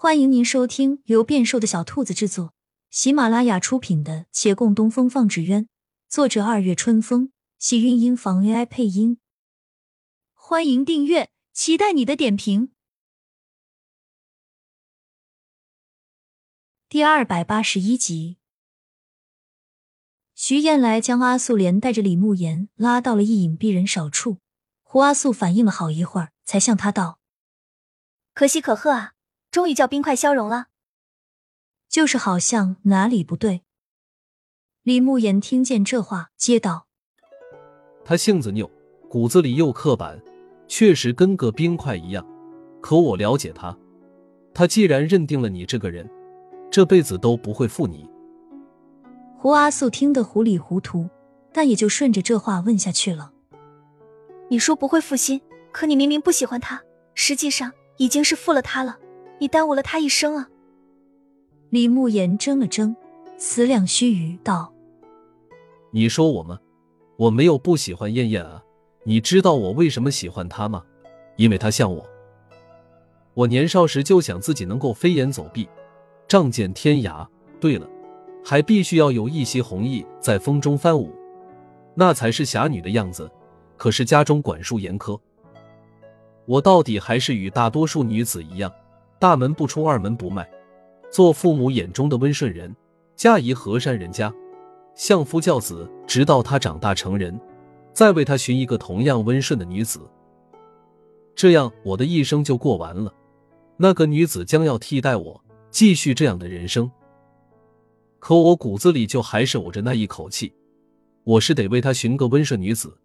欢迎您收听由变瘦的小兔子制作、喜马拉雅出品的《且共东风放纸鸢》，作者二月春风，喜韵音房 AI 配音。欢迎订阅，期待你的点评。第二百八十一集，徐燕来将阿素连带着李慕言拉到了一隐蔽人少处。胡阿素反应了好一会儿，才向他道：“可喜可贺啊！”终于叫冰块消融了，就是好像哪里不对。李慕言听见这话，接道：“他性子拗，骨子里又刻板，确实跟个冰块一样。可我了解他，他既然认定了你这个人，这辈子都不会负你。”胡阿素听得糊里糊涂，但也就顺着这话问下去了：“你说不会负心，可你明明不喜欢他，实际上已经是负了他了。”你耽误了他一生啊！李慕言怔了怔，思量须臾，道：“你说我吗？我没有不喜欢燕燕啊。你知道我为什么喜欢她吗？因为她像我。我年少时就想自己能够飞檐走壁，仗剑天涯。对了，还必须要有一袭红衣在风中翻舞，那才是侠女的样子。可是家中管束严苛，我到底还是与大多数女子一样。”大门不出，二门不迈，做父母眼中的温顺人，嫁一和善人家，相夫教子，直到他长大成人，再为他寻一个同样温顺的女子。这样我的一生就过完了，那个女子将要替代我，继续这样的人生。可我骨子里就还是有着那一口气，我是得为他寻个温顺女子，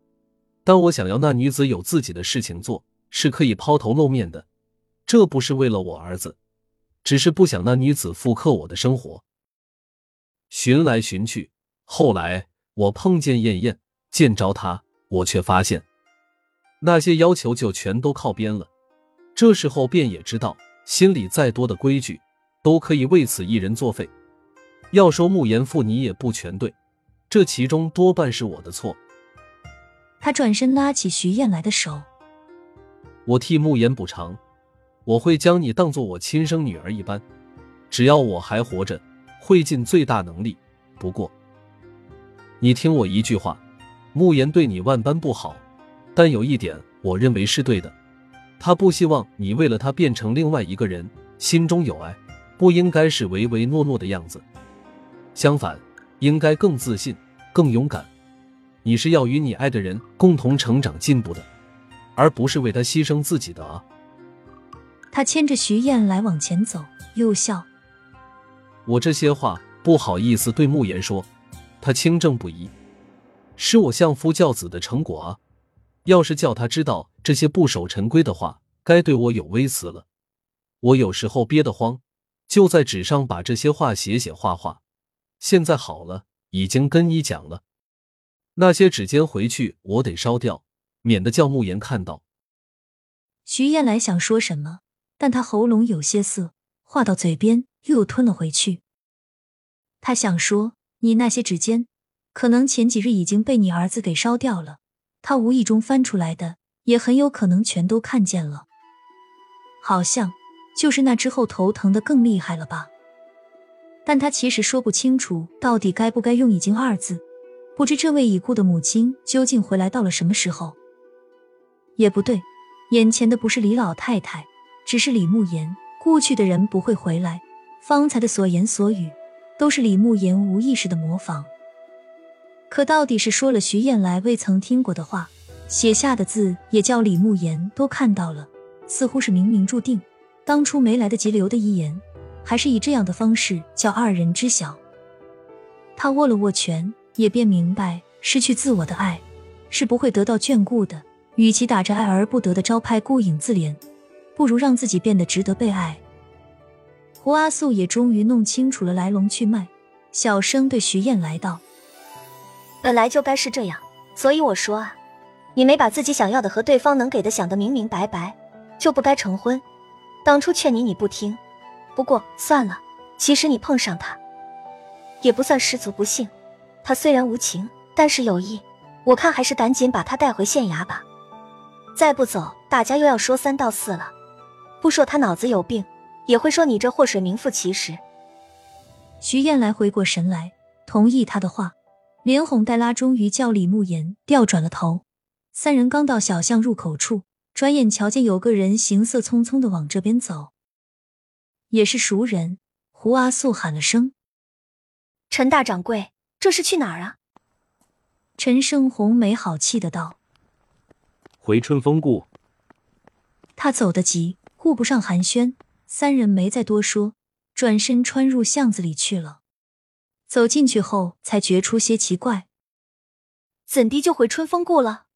但我想要那女子有自己的事情做，是可以抛头露面的。这不是为了我儿子，只是不想那女子复刻我的生活。寻来寻去，后来我碰见燕燕，见着她，我却发现那些要求就全都靠边了。这时候便也知道，心里再多的规矩，都可以为此一人作废。要说慕言父，你也不全对，这其中多半是我的错。他转身拉起徐燕来的手，我替慕言补偿。我会将你当做我亲生女儿一般，只要我还活着，会尽最大能力。不过，你听我一句话，慕言对你万般不好，但有一点我认为是对的，他不希望你为了他变成另外一个人，心中有爱，不应该是唯唯诺诺的样子，相反，应该更自信、更勇敢。你是要与你爱的人共同成长进步的，而不是为他牺牲自己的啊。他牵着徐燕来往前走，又笑：“我这些话不好意思对慕言说，他清正不疑，是我相夫教子的成果啊。要是叫他知道这些不守陈规的话，该对我有微词了。我有时候憋得慌，就在纸上把这些话写写画画。现在好了，已经跟你讲了，那些纸笺回去我得烧掉，免得叫慕言看到。”徐燕来想说什么。但他喉咙有些涩，话到嘴边又吞了回去。他想说：“你那些指尖，可能前几日已经被你儿子给烧掉了。他无意中翻出来的，也很有可能全都看见了。好像就是那之后头疼的更厉害了吧？”但他其实说不清楚到底该不该用“已经”二字。不知这位已故的母亲究竟回来到了什么时候？也不对，眼前的不是李老太太。只是李慕言故去的人不会回来，方才的所言所语都是李慕言无意识的模仿。可到底是说了徐燕来未曾听过的话，写下的字也叫李慕言都看到了，似乎是冥冥注定，当初没来得及留的遗言，还是以这样的方式叫二人知晓。他握了握拳，也便明白失去自我的爱是不会得到眷顾的，与其打着爱而不得的招牌顾影自怜。不如让自己变得值得被爱。胡阿素也终于弄清楚了来龙去脉，小声对徐燕来道：“本来就该是这样，所以我说啊，你没把自己想要的和对方能给的想得明明白白，就不该成婚。当初劝你你不听，不过算了，其实你碰上他，也不算十足不幸。他虽然无情，但是有意，我看还是赶紧把他带回县衙吧。再不走，大家又要说三道四了。”不说他脑子有病，也会说你这祸水名副其实。徐燕来回过神来，同意他的话，连哄带拉，终于叫李慕言调转了头。三人刚到小巷入口处，转眼瞧见有个人行色匆匆的往这边走，也是熟人。胡阿素喊了声：“陈大掌柜，这是去哪儿啊？”陈胜红没好气的道：“回春风顾。”他走得急，顾不上寒暄，三人没再多说，转身穿入巷子里去了。走进去后，才觉出些奇怪：怎地就回春风顾了？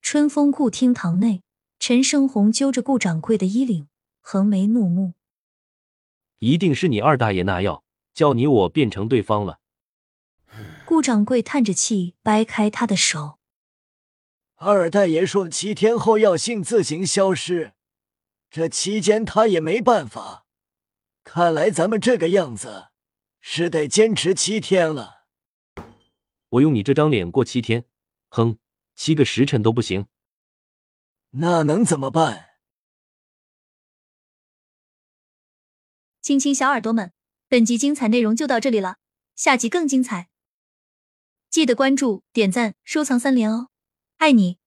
春风顾厅堂内，陈生红揪着顾掌柜的衣领，横眉怒目：“一定是你二大爷那药，叫你我变成对方了。”顾掌柜叹着气，掰开他的手。二大爷说七天后药性自行消失，这期间他也没办法。看来咱们这个样子是得坚持七天了。我用你这张脸过七天，哼，七个时辰都不行。那能怎么办？亲亲小耳朵们，本集精彩内容就到这里了，下集更精彩。记得关注、点赞、收藏三连哦，爱你！